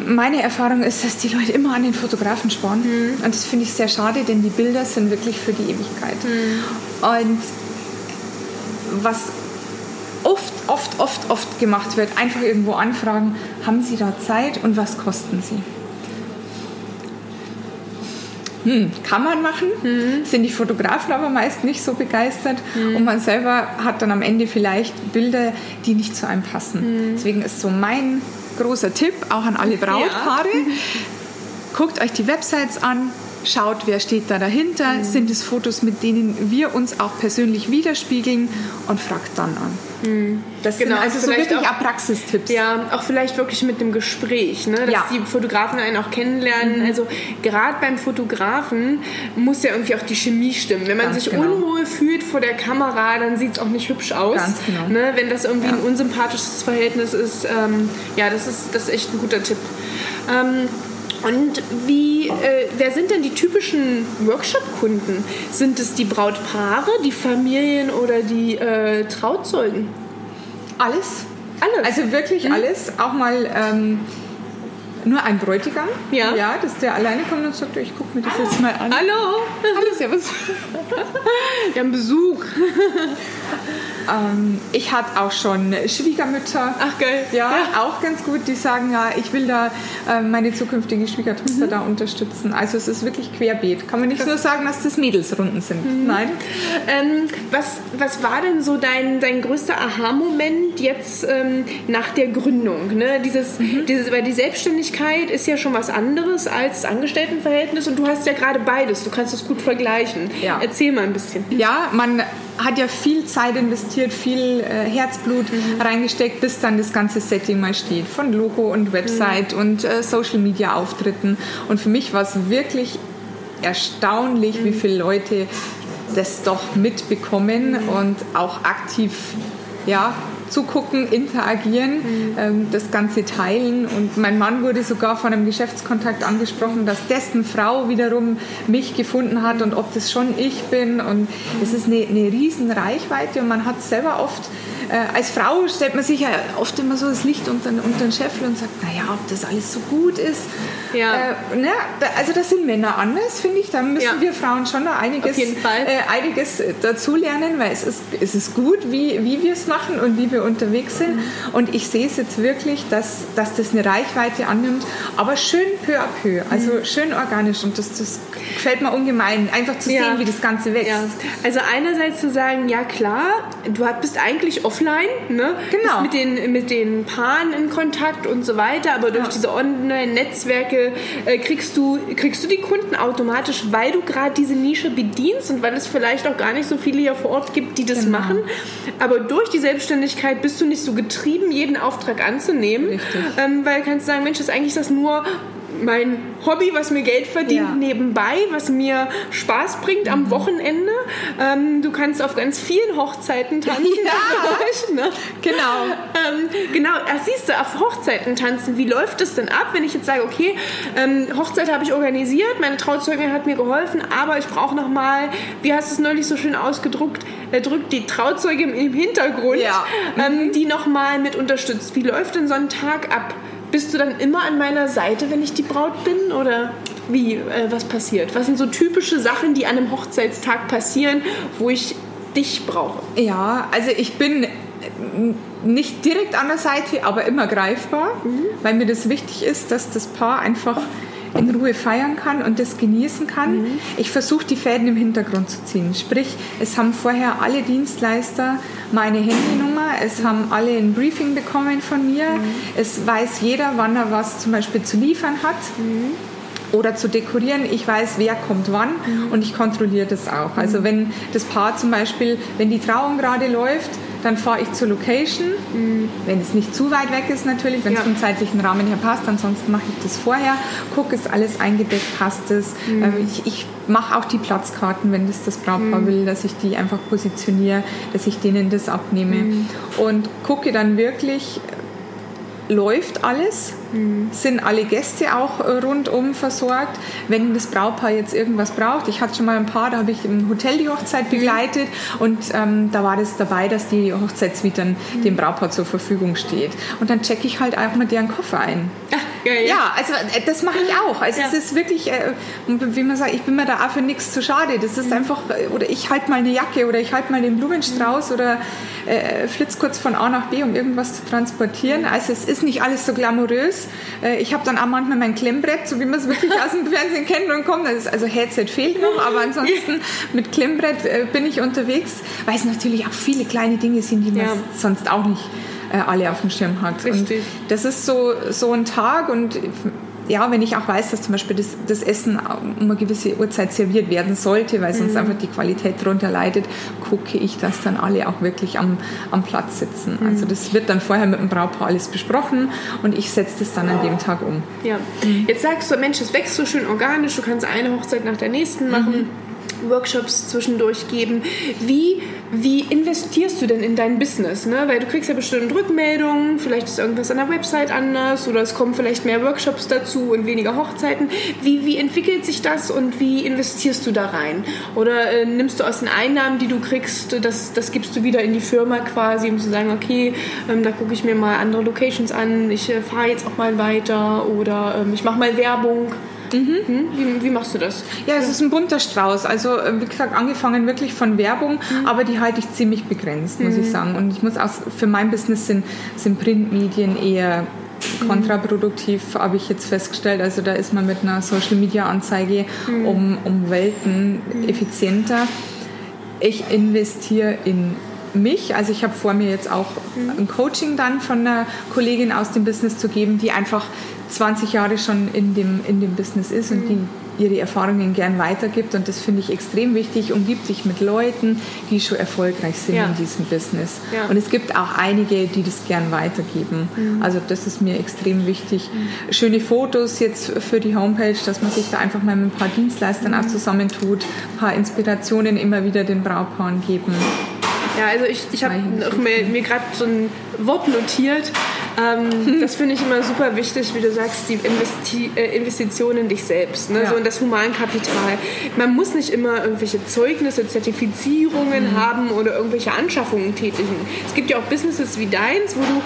Meine Erfahrung ist, dass die Leute immer an den Fotografen sparen. Mhm. Und das finde ich sehr schade, denn die Bilder sind wirklich für die Ewigkeit. Mhm. Und was oft, oft, oft, oft gemacht wird. Einfach irgendwo anfragen, haben Sie da Zeit und was kosten Sie? Hm, kann man machen, mhm. sind die Fotografen aber meist nicht so begeistert mhm. und man selber hat dann am Ende vielleicht Bilder, die nicht zu einem passen. Mhm. Deswegen ist so mein großer Tipp, auch an alle Brautpaare, ja. guckt euch die Websites an, schaut, wer steht da dahinter, mhm. sind es Fotos, mit denen wir uns auch persönlich widerspiegeln und fragt dann an. Mhm. Das genau, sind also so wirklich auch, Praxistipps. Ja, auch vielleicht wirklich mit dem Gespräch, ne? dass ja. die Fotografen einen auch kennenlernen. Mhm. Also gerade beim Fotografen muss ja irgendwie auch die Chemie stimmen. Wenn man Ganz sich genau. unwohl fühlt vor der Kamera, dann sieht es auch nicht hübsch aus. Ganz genau. Ne? Wenn das irgendwie ja. ein unsympathisches Verhältnis ist, ähm, ja, das ist, das ist echt ein guter Tipp. Ähm, und wie, äh, wer sind denn die typischen Workshop-Kunden? Sind es die Brautpaare, die Familien oder die äh, Trauzeugen? Alles. Alles. Also wirklich mhm. alles. Auch mal ähm, nur ein Bräutigam. Ja. Ja, dass der alleine kommt und sagt, ich gucke mir das jetzt mal an. Hallo. Hallo, servus. Wir haben Besuch. Ähm, ich hatte auch schon Schwiegermütter. Ach geil. Ja, ja, auch ganz gut. Die sagen ja, ich will da äh, meine zukünftige Schwiegertochter mhm. da unterstützen. Also es ist wirklich querbeet. Kann man nicht nur sagen, dass das Mädelsrunden sind. Mhm. Nein. Ähm, was, was war denn so dein, dein größter Aha-Moment jetzt ähm, nach der Gründung? Ne? Dieses, mhm. dieses, weil die Selbstständigkeit ist ja schon was anderes als das Angestelltenverhältnis und du hast ja gerade beides. Du kannst es gut vergleichen. Ja. Erzähl mal ein bisschen. Ja, man hat ja viel Zeit investiert, viel äh, Herzblut mhm. reingesteckt, bis dann das ganze Setting mal steht. Von Logo und Website mhm. und äh, Social Media Auftritten. Und für mich war es wirklich erstaunlich, mhm. wie viele Leute das doch mitbekommen mhm. und auch aktiv ja, zugucken, interagieren, mhm. ähm, das Ganze teilen. Und mein Mann wurde sogar von einem Geschäftskontakt angesprochen, dass dessen Frau wiederum mich gefunden hat und ob das schon ich bin. Und es ist eine, eine riesen Reichweite und man hat selber oft äh, als Frau stellt man sich ja oft immer so das Licht unter, unter den Scheffel und sagt, naja, ob das alles so gut ist. Ja. Äh, ne? Also das sind Männer anders, finde ich. Da müssen ja. wir Frauen schon noch einiges, äh, einiges dazulernen, weil es ist, es ist gut, wie, wie wir es machen und wie wir unterwegs sind. Mhm. Und ich sehe es jetzt wirklich, dass, dass das eine Reichweite annimmt, aber schön peu à peu, also mhm. schön organisch. Und das, das gefällt mir ungemein, einfach zu ja. sehen, wie das Ganze wächst. Also einerseits zu sagen, ja klar, du bist eigentlich offen offline, ne? Genau. Bist mit den, mit den Paaren in Kontakt und so weiter, aber durch ja. diese Online-Netzwerke äh, kriegst, du, kriegst du die Kunden automatisch, weil du gerade diese Nische bedienst und weil es vielleicht auch gar nicht so viele hier vor Ort gibt, die das genau. machen. Aber durch die Selbstständigkeit bist du nicht so getrieben, jeden Auftrag anzunehmen, ähm, weil du kannst sagen, Mensch, ist eigentlich das nur mein Hobby, was mir Geld verdient ja. nebenbei, was mir Spaß bringt am mhm. Wochenende. Ähm, du kannst auf ganz vielen Hochzeiten tanzen. Ja, euch, ne? genau. Ähm, genau, das siehst du, auf Hochzeiten tanzen. Wie läuft das denn ab, wenn ich jetzt sage, okay, ähm, Hochzeit habe ich organisiert, meine Trauzeugin hat mir geholfen, aber ich brauche noch mal, wie hast du es neulich so schön ausgedruckt, er drückt die Trauzeugin im Hintergrund, ja. Ähm, mhm. die noch mal mit unterstützt. Wie läuft denn so ein Tag ab? Bist du dann immer an meiner Seite, wenn ich die Braut bin, oder? Wie, äh, was passiert? Was sind so typische Sachen, die an einem Hochzeitstag passieren, wo ich dich brauche? Ja, also ich bin nicht direkt an der Seite, aber immer greifbar, mhm. weil mir das wichtig ist, dass das Paar einfach in Ruhe feiern kann und das genießen kann. Mhm. Ich versuche die Fäden im Hintergrund zu ziehen. Sprich, es haben vorher alle Dienstleister meine Handynummer, es haben alle ein Briefing bekommen von mir, mhm. es weiß jeder, wann er was zum Beispiel zu liefern hat. Mhm oder zu dekorieren. Ich weiß, wer kommt wann mhm. und ich kontrolliere das auch. Also mhm. wenn das Paar zum Beispiel, wenn die Trauung gerade läuft, dann fahre ich zur Location, mhm. wenn es nicht zu weit weg ist natürlich, wenn ja. es vom zeitlichen Rahmen her passt. Ansonsten mache ich das vorher, gucke, ist alles eingedeckt, passt es. Mhm. Ähm, ich, ich mache auch die Platzkarten, wenn das das Brautpaar mhm. will, dass ich die einfach positioniere, dass ich denen das abnehme mhm. und gucke dann wirklich, läuft alles? Mhm. Sind alle Gäste auch äh, rundum versorgt? Wenn das Brautpaar jetzt irgendwas braucht, ich hatte schon mal ein paar, da habe ich im Hotel die Hochzeit mhm. begleitet und ähm, da war das dabei, dass die Hochzeitssuite dann mhm. dem Brautpaar zur Verfügung steht. Und dann checke ich halt auch mal deren Koffer ein. Ach, geil. Ja, also äh, das mache ich auch. Also ja. es ist wirklich, äh, wie man sagt, ich bin mir da auch für nichts zu schade. Das ist mhm. einfach, oder ich halte mal eine Jacke oder ich halte mal den Blumenstrauß mhm. oder äh, flitz kurz von A nach B, um irgendwas zu transportieren. Also es ist nicht alles so glamourös. Äh, ich habe dann auch manchmal mein Klemmbrett, so wie man es wirklich aus dem Fernsehen kennt und kommt. Also Headset fehlt noch, aber ansonsten mit Klemmbrett äh, bin ich unterwegs, weil es natürlich auch viele kleine Dinge sind, die man ja. sonst auch nicht äh, alle auf dem Schirm hat. Richtig. Und das ist so, so ein Tag und ja, wenn ich auch weiß, dass zum Beispiel das, das Essen um eine gewisse Uhrzeit serviert werden sollte, weil sonst mhm. einfach die Qualität darunter leidet, gucke ich, dass dann alle auch wirklich am, am Platz sitzen. Mhm. Also das wird dann vorher mit dem Brautpaar alles besprochen und ich setze das dann an dem Tag um. Ja. Mhm. Jetzt sagst du, Mensch, es wächst so schön organisch, du kannst eine Hochzeit nach der nächsten machen. Mhm. Workshops zwischendurch geben. Wie, wie investierst du denn in dein Business? Ne? Weil du kriegst ja bestimmt Rückmeldungen, vielleicht ist irgendwas an der Website anders oder es kommen vielleicht mehr Workshops dazu und weniger Hochzeiten. Wie, wie entwickelt sich das und wie investierst du da rein? Oder äh, nimmst du aus den Einnahmen, die du kriegst, das, das gibst du wieder in die Firma quasi, um zu sagen, okay, ähm, da gucke ich mir mal andere Locations an, ich äh, fahre jetzt auch mal weiter oder ähm, ich mache mal Werbung. Mhm. Hm? Wie, wie, machst du das? Ja, es ist ein bunter Strauß. Also wie gesagt, angefangen wirklich von Werbung, mhm. aber die halte ich ziemlich begrenzt, muss mhm. ich sagen. Und ich muss auch, für mein Business sind, sind Printmedien eher kontraproduktiv, habe ich jetzt festgestellt. Also da ist man mit einer Social-Media-Anzeige mhm. um, um Welten mhm. effizienter. Ich investiere in mich. Also ich habe vor mir jetzt auch mhm. ein Coaching dann von einer Kollegin aus dem Business zu geben, die einfach 20 Jahre schon in dem, in dem Business ist und die ihre Erfahrungen gern weitergibt. Und das finde ich extrem wichtig. Umgibt sich mit Leuten, die schon erfolgreich sind ja. in diesem Business. Ja. Und es gibt auch einige, die das gern weitergeben. Mhm. Also das ist mir extrem wichtig. Mhm. Schöne Fotos jetzt für die Homepage, dass man sich da einfach mal mit ein paar Dienstleistern mhm. auch zusammentut, ein paar Inspirationen immer wieder den Braupaaren geben. Ja, also ich, ich habe mir, mir gerade so ein Wort notiert. Ähm, das finde ich immer super wichtig, wie du sagst, die Investi äh, Investition in dich selbst ne? Ja. so in das Humankapital. Man muss nicht immer irgendwelche Zeugnisse, Zertifizierungen mhm. haben oder irgendwelche Anschaffungen tätigen. Es gibt ja auch Businesses wie deins, wo du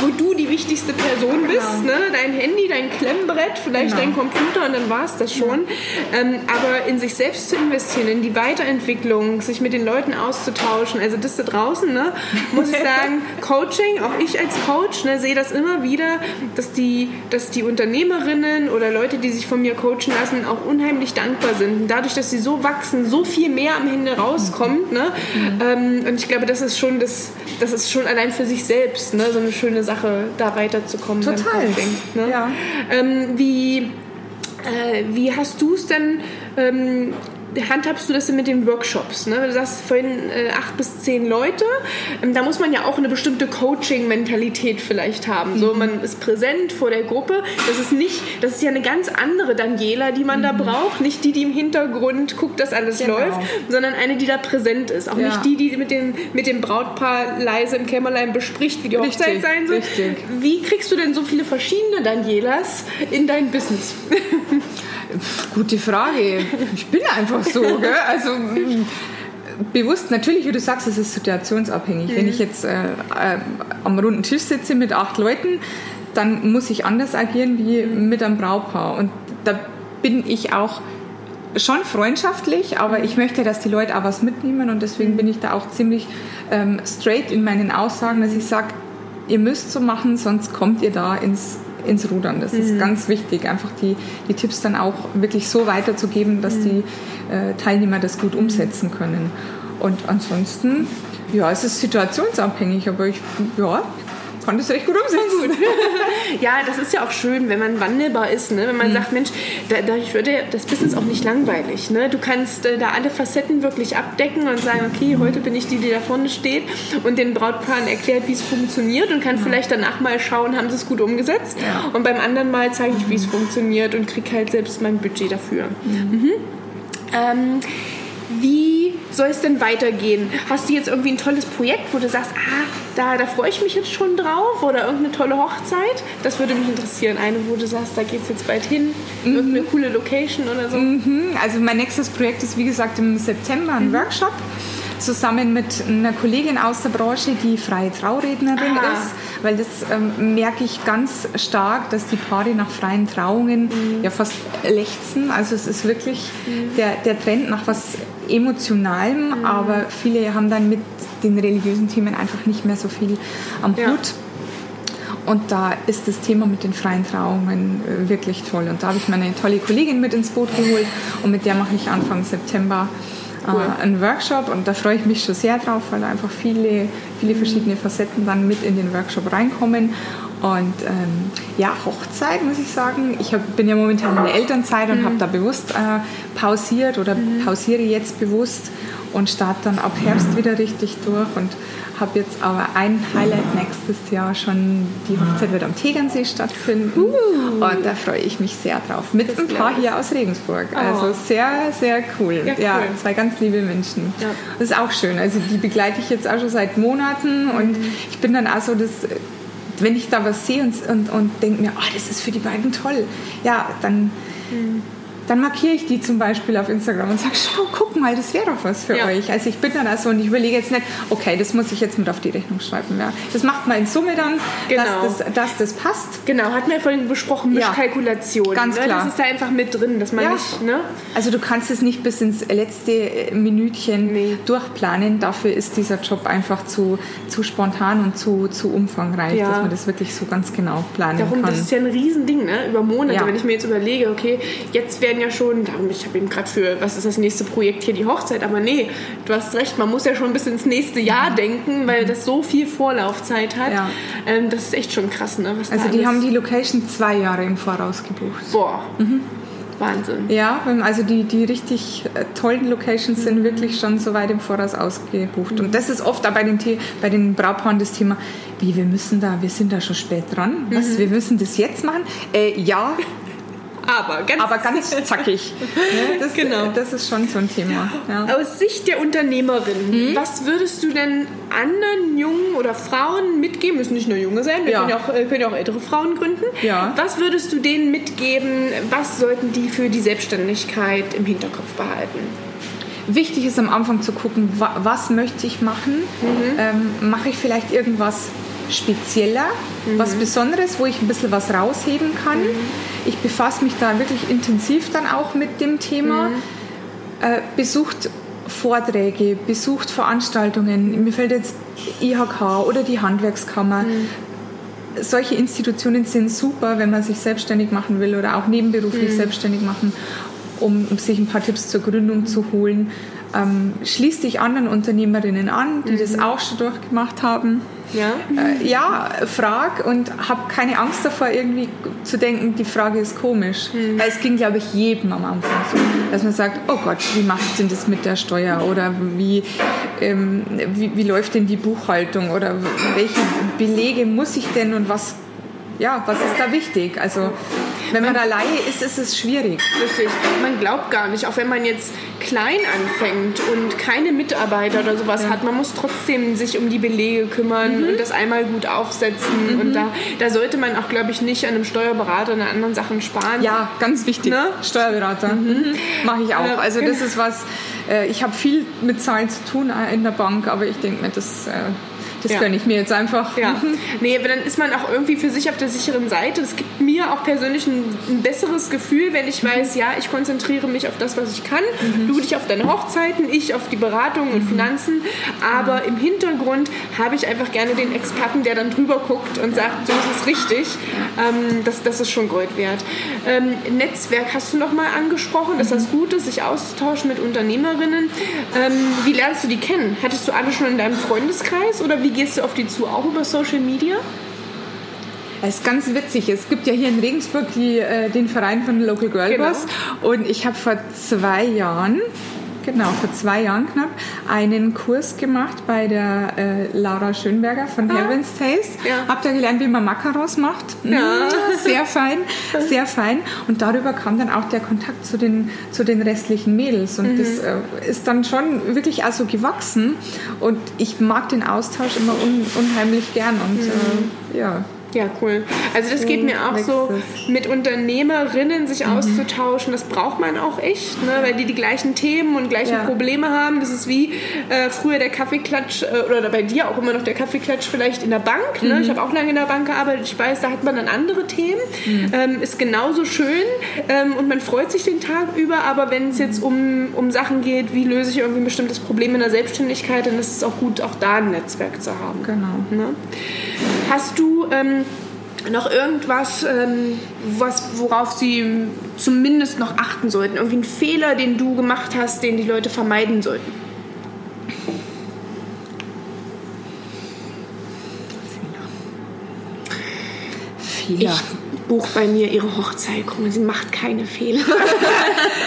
wo du die wichtigste Person bist. Genau. Ne? Dein Handy, dein Klemmbrett, vielleicht genau. dein Computer und dann war es das schon. Ja. Ähm, aber in sich selbst zu investieren, in die Weiterentwicklung, sich mit den Leuten auszutauschen, also das da draußen, ne, muss ich sagen, Coaching, auch ich als Coach, ne, sehe das immer wieder, dass die, dass die Unternehmerinnen oder Leute, die sich von mir coachen lassen, auch unheimlich dankbar sind. Und dadurch, dass sie so wachsen, so viel mehr am Ende rauskommt. Ne? Mhm. Ähm, und ich glaube, das ist schon das, das ist schon allein für sich selbst ne, so eine schöne Sache, da weiterzukommen. Total. Ne? ja. Ähm, wie, äh, wie hast du es denn ähm, handhabst du das denn mit den Workshops? Ne? Du sagst vorhin äh, acht bis zehn Leute. Ähm, da muss man ja auch eine bestimmte Coaching-Mentalität vielleicht haben. Mhm. So, man ist präsent vor der Gruppe. Das ist nicht, das ist ja eine ganz andere Daniela, die man mhm. da braucht. Nicht die, die im Hintergrund guckt, dass alles genau. läuft, sondern eine, die da präsent ist. Auch ja. nicht die, die mit dem, mit dem Brautpaar leise im Kämmerlein bespricht, wie die richtig, Hochzeit sein soll. Richtig. Wie kriegst du denn so viele verschiedene Danielas in dein Business? Gute Frage. Ich bin einfach so. Gell? Also bewusst, natürlich, wie du sagst, es ist situationsabhängig. Mhm. Wenn ich jetzt äh, äh, am runden Tisch sitze mit acht Leuten, dann muss ich anders agieren wie mit einem Brautpaar. Und da bin ich auch schon freundschaftlich, aber ich möchte, dass die Leute auch was mitnehmen und deswegen bin ich da auch ziemlich ähm, straight in meinen Aussagen, dass ich sage, ihr müsst so machen, sonst kommt ihr da ins, ins Rudern. Das mhm. ist ganz wichtig, einfach die, die Tipps dann auch wirklich so weiterzugeben, dass mhm. die äh, Teilnehmer das gut umsetzen können. Und ansonsten, ja, es ist situationsabhängig, aber ich, ja, kann das recht gut umsetzen. Ja, das ist ja auch schön, wenn man wandelbar ist. Ne? Wenn man mhm. sagt, Mensch, dadurch wird das Business auch nicht langweilig. Ne? Du kannst äh, da alle Facetten wirklich abdecken und sagen, okay, heute bin ich die, die da vorne steht und den Brautpaaren erklärt, wie es funktioniert und kann mhm. vielleicht danach mal schauen, haben sie es gut umgesetzt. Ja. Und beim anderen Mal zeige ich, wie es funktioniert und kriege halt selbst mein Budget dafür. Mhm. mhm. Ähm, wie soll es denn weitergehen? Hast du jetzt irgendwie ein tolles Projekt, wo du sagst, ah, da, da freue ich mich jetzt schon drauf oder irgendeine tolle Hochzeit? Das würde mich interessieren. Eine, wo du sagst, da geht es jetzt bald hin, mhm. irgendeine coole Location oder so. Mhm. Also mein nächstes Projekt ist wie gesagt im September ein mhm. Workshop zusammen mit einer Kollegin aus der Branche, die freie Traurednerin ah. ist, weil das ähm, merke ich ganz stark, dass die Paare nach freien Trauungen mhm. ja fast lechzen. Also es ist wirklich mhm. der, der Trend nach was Emotionalem, mhm. aber viele haben dann mit den religiösen Themen einfach nicht mehr so viel am ja. Hut. Und da ist das Thema mit den freien Trauungen äh, wirklich toll. Und da habe ich meine tolle Kollegin mit ins Boot geholt und mit der mache ich Anfang September cool. äh, einen Workshop und da freue ich mich schon sehr drauf, weil da einfach viele, viele verschiedene Facetten dann mit in den Workshop reinkommen. Und ähm, ja, Hochzeit muss ich sagen. Ich hab, bin ja momentan in der Elternzeit und mhm. habe da bewusst äh, pausiert oder mhm. pausiere jetzt bewusst und starte dann ab Herbst wieder richtig durch und habe jetzt aber ein Highlight nächstes Jahr schon. Die Hochzeit wird am Tegernsee stattfinden. Uh. Und da freue ich mich sehr drauf. Mit das ein paar hier aus Regensburg. Oh. Also sehr, sehr cool. Ja, ja cool. zwei ganz liebe Menschen. Ja. Das ist auch schön. Also die begleite ich jetzt auch schon seit Monaten mhm. und ich bin dann auch so das wenn ich da was sehe und, und, und denke mir, oh, das ist für die beiden toll, ja, dann mhm dann markiere ich die zum Beispiel auf Instagram und sage, schau, guck mal, das wäre doch was für ja. euch. Also ich bin dann also und ich überlege jetzt nicht, okay, das muss ich jetzt mit auf die Rechnung schreiben. Ja. Das macht man in Summe dann, genau. dass, das, dass das passt. Genau, hatten wir vorhin besprochen, Mischkalkulation. Ja, ganz ne? klar. Das ist da einfach mit drin, dass man ja. nicht... Ne? Also du kannst es nicht bis ins letzte Minütchen nee. durchplanen. Dafür ist dieser Job einfach zu, zu spontan und zu, zu umfangreich, dass man das wirklich so ganz genau planen Darum, kann. Das ist ja ein Riesending, ne? über Monate. Wenn ich mir jetzt überlege, okay, jetzt werden ja schon, ich habe eben gerade für, was ist das nächste Projekt hier, die Hochzeit, aber nee, du hast recht, man muss ja schon bis ins nächste Jahr denken, weil das so viel Vorlaufzeit hat. Ja. Ähm, das ist echt schon krass, ne? also die haben die Location zwei Jahre im Voraus gebucht. Boah. Mhm. Wahnsinn. Ja, also die, die richtig äh, tollen Locations sind mhm. wirklich schon so weit im Voraus ausgebucht. Mhm. Und das ist oft auch bei den, bei den Brautpaaren das Thema, wie wir müssen da, wir sind da schon spät dran. Was, mhm. wir müssen das jetzt machen? Äh, ja, aber ganz, aber ganz zackig. Ne? Das, genau. das ist schon so ein Thema. Ja. Aus Sicht der Unternehmerin, mhm. was würdest du denn anderen Jungen oder Frauen mitgeben? Müssen nicht nur Junge sein, wir ja. können, ja auch, äh, können ja auch ältere Frauen gründen. Ja. Was würdest du denen mitgeben? Was sollten die für die Selbstständigkeit im Hinterkopf behalten? Wichtig ist am Anfang zu gucken, was möchte ich machen? Mhm. Ähm, mache ich vielleicht irgendwas spezieller, mhm. was Besonderes, wo ich ein bisschen was rausheben kann. Mhm. Ich befasse mich da wirklich intensiv dann auch mit dem Thema. Mhm. Äh, besucht Vorträge, besucht Veranstaltungen. Mir fällt jetzt IHK oder die Handwerkskammer. Mhm. Solche Institutionen sind super, wenn man sich selbstständig machen will oder auch nebenberuflich mhm. selbstständig machen, um, um sich ein paar Tipps zur Gründung zu holen. Ähm, schließ dich anderen Unternehmerinnen an, die das mhm. auch schon durchgemacht haben. Ja, äh, ja frag und hab keine Angst davor, irgendwie zu denken, die Frage ist komisch. Mhm. Weil es ging, glaube ich, jedem am Anfang so, dass man sagt, oh Gott, wie macht denn das mit der Steuer? Oder wie, ähm, wie, wie läuft denn die Buchhaltung? Oder welche Belege muss ich denn und was ja, was ist da wichtig? Also wenn man, man alleine ist, ist es schwierig. Richtig. Man glaubt gar nicht, auch wenn man jetzt klein anfängt und keine Mitarbeiter oder sowas ja. hat, man muss trotzdem sich um die Belege kümmern mhm. und das einmal gut aufsetzen. Mhm. Und da, da sollte man auch, glaube ich, nicht an einem Steuerberater und an anderen Sachen sparen. Ja, ganz wichtig. Ne? Steuerberater. Mhm. mhm. Mache ich auch. Also das ist was, äh, ich habe viel mit Zahlen zu tun äh, in der Bank, aber ich denke mir, das... Das ja. gönne ich mir jetzt einfach. Ja. nee, aber dann ist man auch irgendwie für sich auf der sicheren Seite. Das gibt mir auch persönlich ein, ein besseres Gefühl, wenn ich weiß, ja, ich konzentriere mich auf das, was ich kann. Mhm. Du dich auf deine Hochzeiten, ich auf die Beratung und mhm. Finanzen. Aber im Hintergrund habe ich einfach gerne den Experten, der dann drüber guckt und sagt, so ist es richtig. Ähm, das, das ist schon Gold wert. Ähm, Netzwerk hast du noch mal angesprochen, dass das gut ist, sich auszutauschen mit Unternehmerinnen. Ähm, wie lernst du die kennen? Hattest du alle schon in deinem Freundeskreis oder wie gehst du auf die zu? Auch über Social Media? Es ist ganz witzig. Es gibt ja hier in Regensburg die, äh, den Verein von Local Girl genau. Boss. Und ich habe vor zwei Jahren genau, vor zwei Jahren knapp, einen Kurs gemacht bei der äh, Laura Schönberger von ah. Heaven's Taste. Ja. Hab da gelernt, wie man Macarons macht. Ja. Mm, sehr fein, sehr fein. Und darüber kam dann auch der Kontakt zu den, zu den restlichen Mädels. Und mhm. das äh, ist dann schon wirklich auch so gewachsen. Und ich mag den Austausch immer un unheimlich gern. Und mhm. äh, ja. Ja, cool. Also das geht mir auch so, mit Unternehmerinnen sich mhm. auszutauschen, das braucht man auch echt, ne? weil die die gleichen Themen und gleichen ja. Probleme haben. Das ist wie äh, früher der Kaffeeklatsch äh, oder bei dir auch immer noch der Kaffeeklatsch vielleicht in der Bank. Ne? Mhm. Ich habe auch lange in der Bank gearbeitet. Ich weiß, da hat man dann andere Themen. Mhm. Ähm, ist genauso schön ähm, und man freut sich den Tag über. Aber wenn es jetzt um, um Sachen geht, wie löse ich irgendwie ein bestimmtes Problem in der Selbstständigkeit, dann ist es auch gut, auch da ein Netzwerk zu haben. Genau. Ne? Hast du ähm, noch irgendwas, ähm, was, worauf Sie zumindest noch achten sollten? Irgendwie ein Fehler, den du gemacht hast, den die Leute vermeiden sollten? Fehler. Ich buche bei mir ihre Hochzeit. Guck mal, sie macht keine Fehler.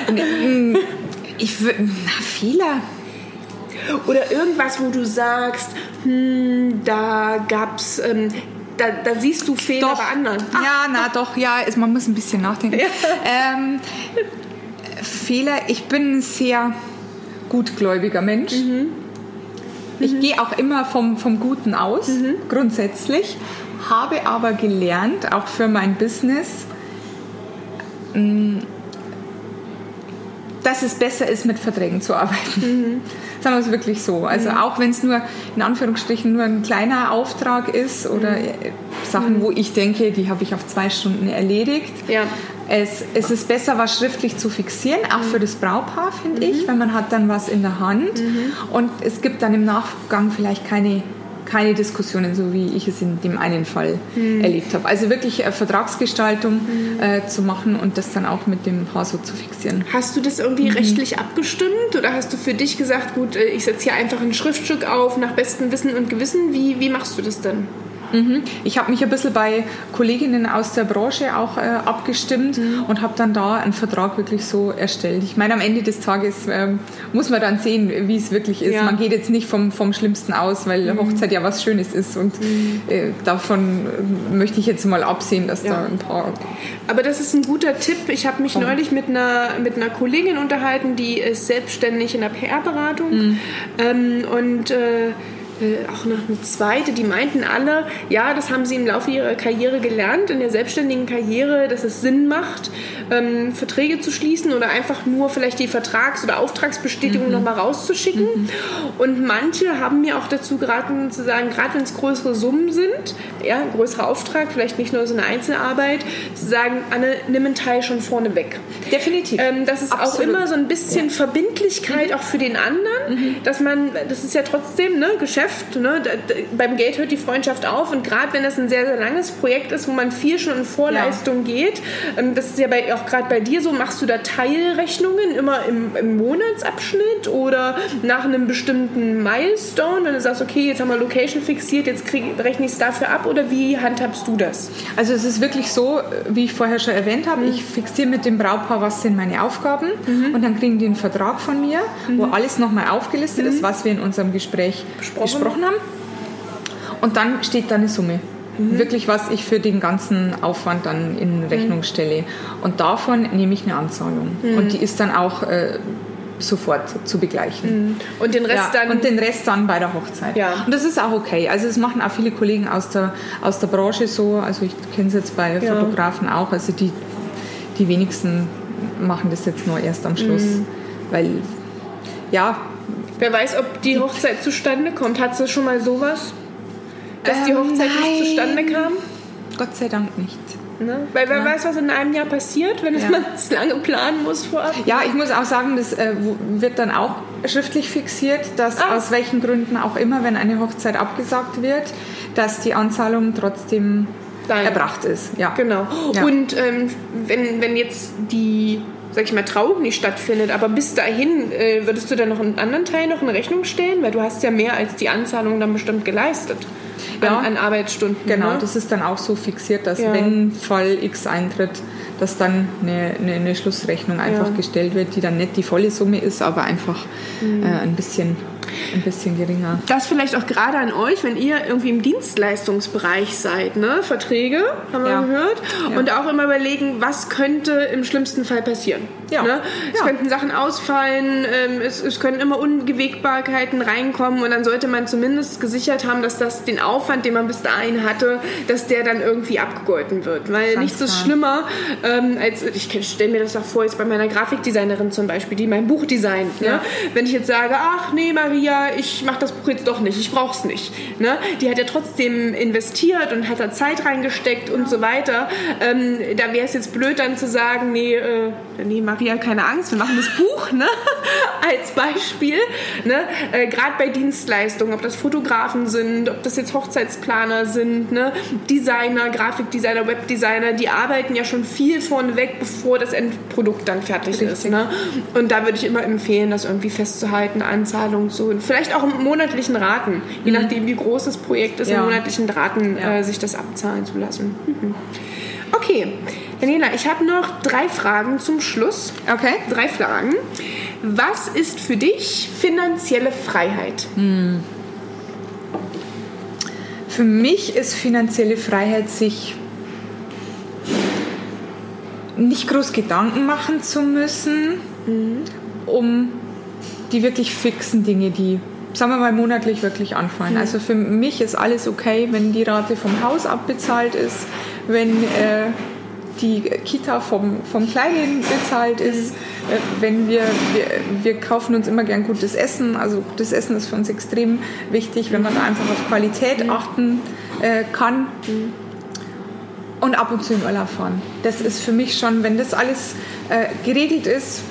ich würde. Fehler. Oder irgendwas, wo du sagst, hm, da gab's. Ähm, da, da, siehst du Fehler doch. bei anderen. Ja, na doch, ja, ist, man muss ein bisschen nachdenken. Ja. Ähm, Fehler, ich bin ein sehr gutgläubiger Mensch. Mhm. Ich mhm. gehe auch immer vom, vom Guten aus, mhm. grundsätzlich, habe aber gelernt, auch für mein Business, mm, dass es besser ist, mit Verträgen zu arbeiten. Mhm. Sagen wir es wirklich so. Also mhm. auch wenn es nur in Anführungsstrichen nur ein kleiner Auftrag ist oder mhm. Sachen, mhm. wo ich denke, die habe ich auf zwei Stunden erledigt. Ja. Es, es ist besser, was schriftlich zu fixieren, auch für das Braupaar, finde ich, weil man hat dann was in der Hand und es gibt dann im Nachgang vielleicht keine keine Diskussionen, so wie ich es in dem einen Fall mhm. erlebt habe. Also wirklich äh, Vertragsgestaltung mhm. äh, zu machen und das dann auch mit dem Paar so zu fixieren. Hast du das irgendwie mhm. rechtlich abgestimmt oder hast du für dich gesagt, gut, äh, ich setze hier einfach ein Schriftstück auf nach bestem Wissen und Gewissen? Wie, wie machst du das denn? Mhm. Ich habe mich ein bisschen bei Kolleginnen aus der Branche auch äh, abgestimmt mhm. und habe dann da einen Vertrag wirklich so erstellt. Ich meine, am Ende des Tages äh, muss man dann sehen, wie es wirklich ist. Ja. Man geht jetzt nicht vom, vom Schlimmsten aus, weil mhm. Hochzeit ja was Schönes ist und mhm. äh, davon äh, möchte ich jetzt mal absehen, dass ja. da ein paar... Aber das ist ein guter Tipp. Ich habe mich neulich mit einer, mit einer Kollegin unterhalten, die ist selbstständig in der PR-Beratung mhm. ähm, und äh, äh, auch noch eine zweite, die meinten alle, ja, das haben sie im Laufe ihrer Karriere gelernt, in der selbstständigen Karriere, dass es Sinn macht, ähm, Verträge zu schließen oder einfach nur vielleicht die Vertrags- oder Auftragsbestätigung mhm. nochmal rauszuschicken. Mhm. Und manche haben mir auch dazu geraten zu sagen, gerade wenn es größere Summen sind, ja, größerer Auftrag, vielleicht nicht nur so eine Einzelarbeit, zu sagen, Anne, nimm einen Teil schon vorne weg. Definitiv. Ähm, das ist Absolut. auch immer so ein bisschen ja. Verbindlichkeit mhm. auch für den anderen, mhm. dass man, das ist ja trotzdem ne, Geschäft, Geschäft. Ne? Da, da, beim Geld hört die Freundschaft auf und gerade wenn das ein sehr, sehr langes Projekt ist, wo man viel schon in Vorleistung ja. geht, ähm, das ist ja bei, auch gerade bei dir so, machst du da Teilrechnungen immer im, im, Monatsabschnitt oder nach einem bestimmten Milestone, wenn du sagst, okay, jetzt haben wir Location fixiert, jetzt krieg, rechne ich es dafür ab oder wie handhabst du das? Also es ist wirklich so, wie ich vorher schon erwähnt habe, mhm. ich fixiere mit dem Brautpaar, was sind meine Aufgaben mhm. und dann kriegen die einen Vertrag von mir, mhm. wo alles nochmal aufgelistet ist, mhm. was wir in unserem Gespräch besprochen besprochen haben. Und dann steht da eine Summe. Mhm. Wirklich, was ich für den ganzen Aufwand dann in Rechnung mhm. stelle. Und davon nehme ich eine Anzahlung. Mhm. Und die ist dann auch äh, sofort zu begleichen. Mhm. Und den Rest ja, dann? Und den Rest dann bei der Hochzeit. Ja. Und das ist auch okay. Also das machen auch viele Kollegen aus der, aus der Branche so. Also ich kenne es jetzt bei ja. Fotografen auch. Also die, die wenigsten machen das jetzt nur erst am Schluss. Mhm. Weil, ja, Wer weiß, ob die Hochzeit zustande kommt. Hat sie schon mal sowas? dass ähm, die Hochzeit nein. nicht zustande kam? Gott sei Dank nicht. Ne? Weil wer ja. weiß, was in einem Jahr passiert, wenn ja. man es lange planen muss vorab. Ja, ich muss auch sagen, das äh, wird dann auch schriftlich fixiert, dass ah. aus welchen Gründen auch immer, wenn eine Hochzeit abgesagt wird, dass die Anzahlung trotzdem Dein. erbracht ist. Ja. Genau. Ja. Und ähm, wenn, wenn jetzt die sag ich mal, Trauung nicht stattfindet. Aber bis dahin äh, würdest du dann noch einen anderen Teil noch in Rechnung stellen? Weil du hast ja mehr als die Anzahlung dann bestimmt geleistet ja. an, an Arbeitsstunden. Genau, ne? das ist dann auch so fixiert, dass ja. wenn Fall X eintritt, dass dann eine, eine, eine Schlussrechnung einfach ja. gestellt wird, die dann nicht die volle Summe ist, aber einfach mhm. äh, ein bisschen ein bisschen geringer. Das vielleicht auch gerade an euch, wenn ihr irgendwie im Dienstleistungsbereich seid, ne? Verträge, haben wir ja. gehört. Ja. Und auch immer überlegen, was könnte im schlimmsten Fall passieren. Ja. Ne? Es ja. könnten Sachen ausfallen, ähm, es, es können immer Unwägbarkeiten reinkommen und dann sollte man zumindest gesichert haben, dass das den Aufwand, den man bis dahin hatte, dass der dann irgendwie abgegolten wird. Weil Ganz nichts ist schlimmer, ähm, als ich stelle mir das auch vor, jetzt bei meiner Grafikdesignerin zum Beispiel, die mein Buch designt. Ne? Wenn ich jetzt sage, ach nee, Maria, ich mache das Buch jetzt doch nicht, ich brauche es nicht. Ne? Die hat ja trotzdem investiert und hat da Zeit reingesteckt und so weiter. Ähm, da wäre es jetzt blöd dann zu sagen, nee, äh, nee, Maria, Maria, keine Angst, wir machen das Buch ne? als Beispiel. Ne? Äh, Gerade bei Dienstleistungen, ob das Fotografen sind, ob das jetzt Hochzeitsplaner sind, ne? Designer, Grafikdesigner, Webdesigner, die arbeiten ja schon viel vorneweg, bevor das Endprodukt dann fertig Richtig. ist. Ne? Und da würde ich immer empfehlen, das irgendwie festzuhalten, Anzahlungen zu, vielleicht auch im monatlichen Raten, je mhm. nachdem wie groß das Projekt ist, ja. in monatlichen Raten ja. äh, sich das abzahlen zu lassen. Mhm. Okay, Daniela, ich habe noch drei Fragen zum Schluss. Okay. Drei Fragen. Was ist für dich finanzielle Freiheit? Hm. Für mich ist finanzielle Freiheit, sich nicht groß Gedanken machen zu müssen, mhm. um die wirklich fixen Dinge, die, sagen wir mal, monatlich wirklich anfallen. Mhm. Also für mich ist alles okay, wenn die Rate vom Haus abbezahlt ist, wenn äh, die Kita vom, vom Kleinen bezahlt ist, äh, wenn wir, wir, wir kaufen uns immer gern gutes Essen, also gutes Essen ist für uns extrem wichtig, wenn man da einfach auf Qualität achten äh, kann. Und ab und zu in Urlaub fahren. Das ist für mich schon, wenn das alles äh, geregelt ist,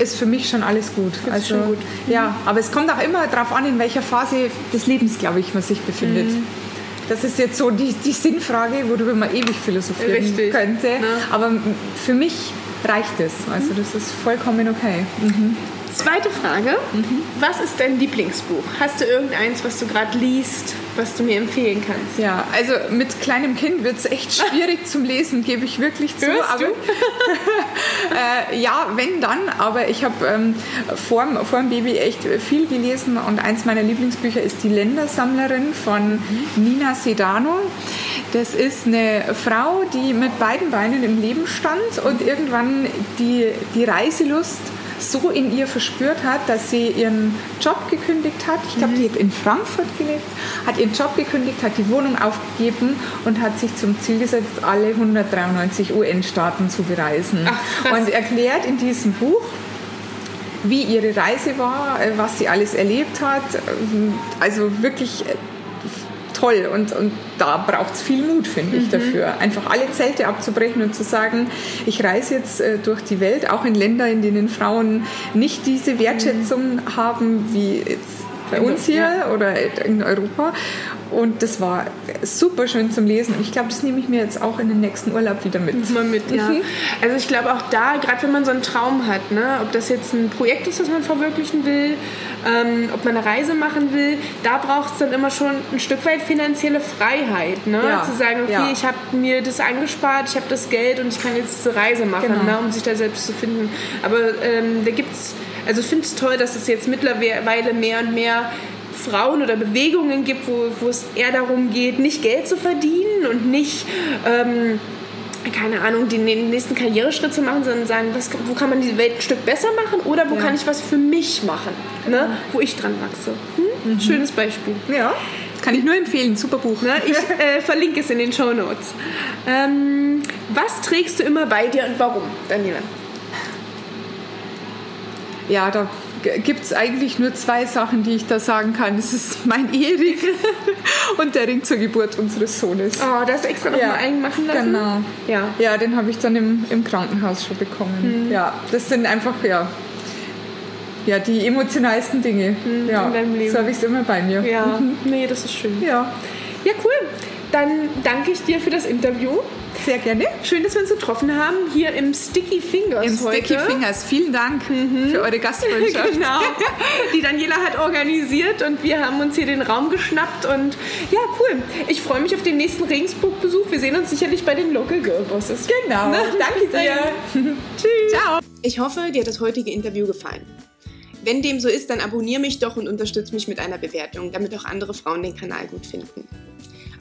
ist für mich schon alles gut. also, gut. Ja, aber es kommt auch immer darauf an, in welcher Phase des Lebens, glaube ich, man sich befindet. Mhm. Das ist jetzt so die, die Sinnfrage, worüber man ewig philosophieren Richtig. könnte. Ja. Aber für mich reicht es. Also das ist vollkommen okay. Mhm. Zweite Frage. Mhm. Was ist dein Lieblingsbuch? Hast du irgendeins, was du gerade liest, was du mir empfehlen kannst? Ja, also mit kleinem Kind wird es echt schwierig zum Lesen, gebe ich wirklich zu. Hörst aber, du? äh, ja, wenn dann. Aber ich habe ähm, vor, vor dem Baby echt viel gelesen und eins meiner Lieblingsbücher ist Die Ländersammlerin von mhm. Nina Sedano. Das ist eine Frau, die mit beiden Beinen im Leben stand und irgendwann die, die Reiselust so in ihr verspürt hat, dass sie ihren Job gekündigt hat. Ich glaube, mhm. die hat in Frankfurt gelebt, hat ihren Job gekündigt, hat die Wohnung aufgegeben und hat sich zum Ziel gesetzt, alle 193 UN-Staaten zu bereisen. Ach, und erklärt in diesem Buch, wie ihre Reise war, äh, was sie alles erlebt hat. Also wirklich äh, toll und, und da braucht es viel Mut, finde ich, mhm. dafür. Einfach alle Zelte abzubrechen und zu sagen, ich reise jetzt äh, durch die Welt, auch in Länder, in denen Frauen nicht diese Wertschätzung mhm. haben wie jetzt bei uns hier ja. oder in Europa. Und das war super schön zum Lesen. Und ich glaube, das nehme ich mir jetzt auch in den nächsten Urlaub wieder mit. Mal mit, ja. Mhm. Also ich glaube auch da, gerade wenn man so einen Traum hat, ne, ob das jetzt ein Projekt ist, das man verwirklichen will, ähm, ob man eine Reise machen will, da braucht es dann immer schon ein Stück weit finanzielle Freiheit. Ne? Ja. Zu sagen, okay, ja. ich habe mir das angespart, ich habe das Geld und ich kann jetzt eine Reise machen, genau. ne, um sich da selbst zu finden. Aber ähm, da gibt es also ich finde es toll, dass es jetzt mittlerweile mehr und mehr Frauen oder Bewegungen gibt, wo, wo es eher darum geht, nicht Geld zu verdienen und nicht, ähm, keine Ahnung, den, nächsten Karriereschritt zu machen, sondern sagen, was, wo kann man die Welt ein Stück besser machen oder wo ja. kann ich was für mich machen, ne? Wo ich dran wachse. Hm? Mhm. Schönes Beispiel. Ja. Kann ich nur empfehlen, super Buch. Ne? Ich äh, verlinke es in den Show Notes. Ähm, was trägst du immer bei dir und warum, Daniela? Ja, da gibt es eigentlich nur zwei Sachen, die ich da sagen kann. Es ist mein Ehering und der Ring zur Geburt unseres Sohnes. Oh, das extra noch ja. mal einmachen lassen? Genau. Ja, ja den habe ich dann im, im Krankenhaus schon bekommen. Hm. Ja, das sind einfach, ja, ja, die emotionalsten Dinge. Hm, ja, in deinem Leben. So habe ich es immer bei mir. Ja, mhm. nee, das ist schön. Ja. Ja, cool. Dann danke ich dir für das Interview. Sehr gerne. Schön, dass wir uns getroffen haben hier im Sticky Fingers Im heute. Sticky Fingers. Vielen Dank mhm. für eure Gastfreundschaft. genau. Die Daniela hat organisiert und wir haben uns hier den Raum geschnappt und ja, cool. Ich freue mich auf den nächsten Regensburg-Besuch. Wir sehen uns sicherlich bei den Local Girl Bosses. Genau. Ne? Danke dir. Tschüss. Ciao. Ich hoffe, dir hat das heutige Interview gefallen. Wenn dem so ist, dann abonniere mich doch und unterstütze mich mit einer Bewertung, damit auch andere Frauen den Kanal gut finden.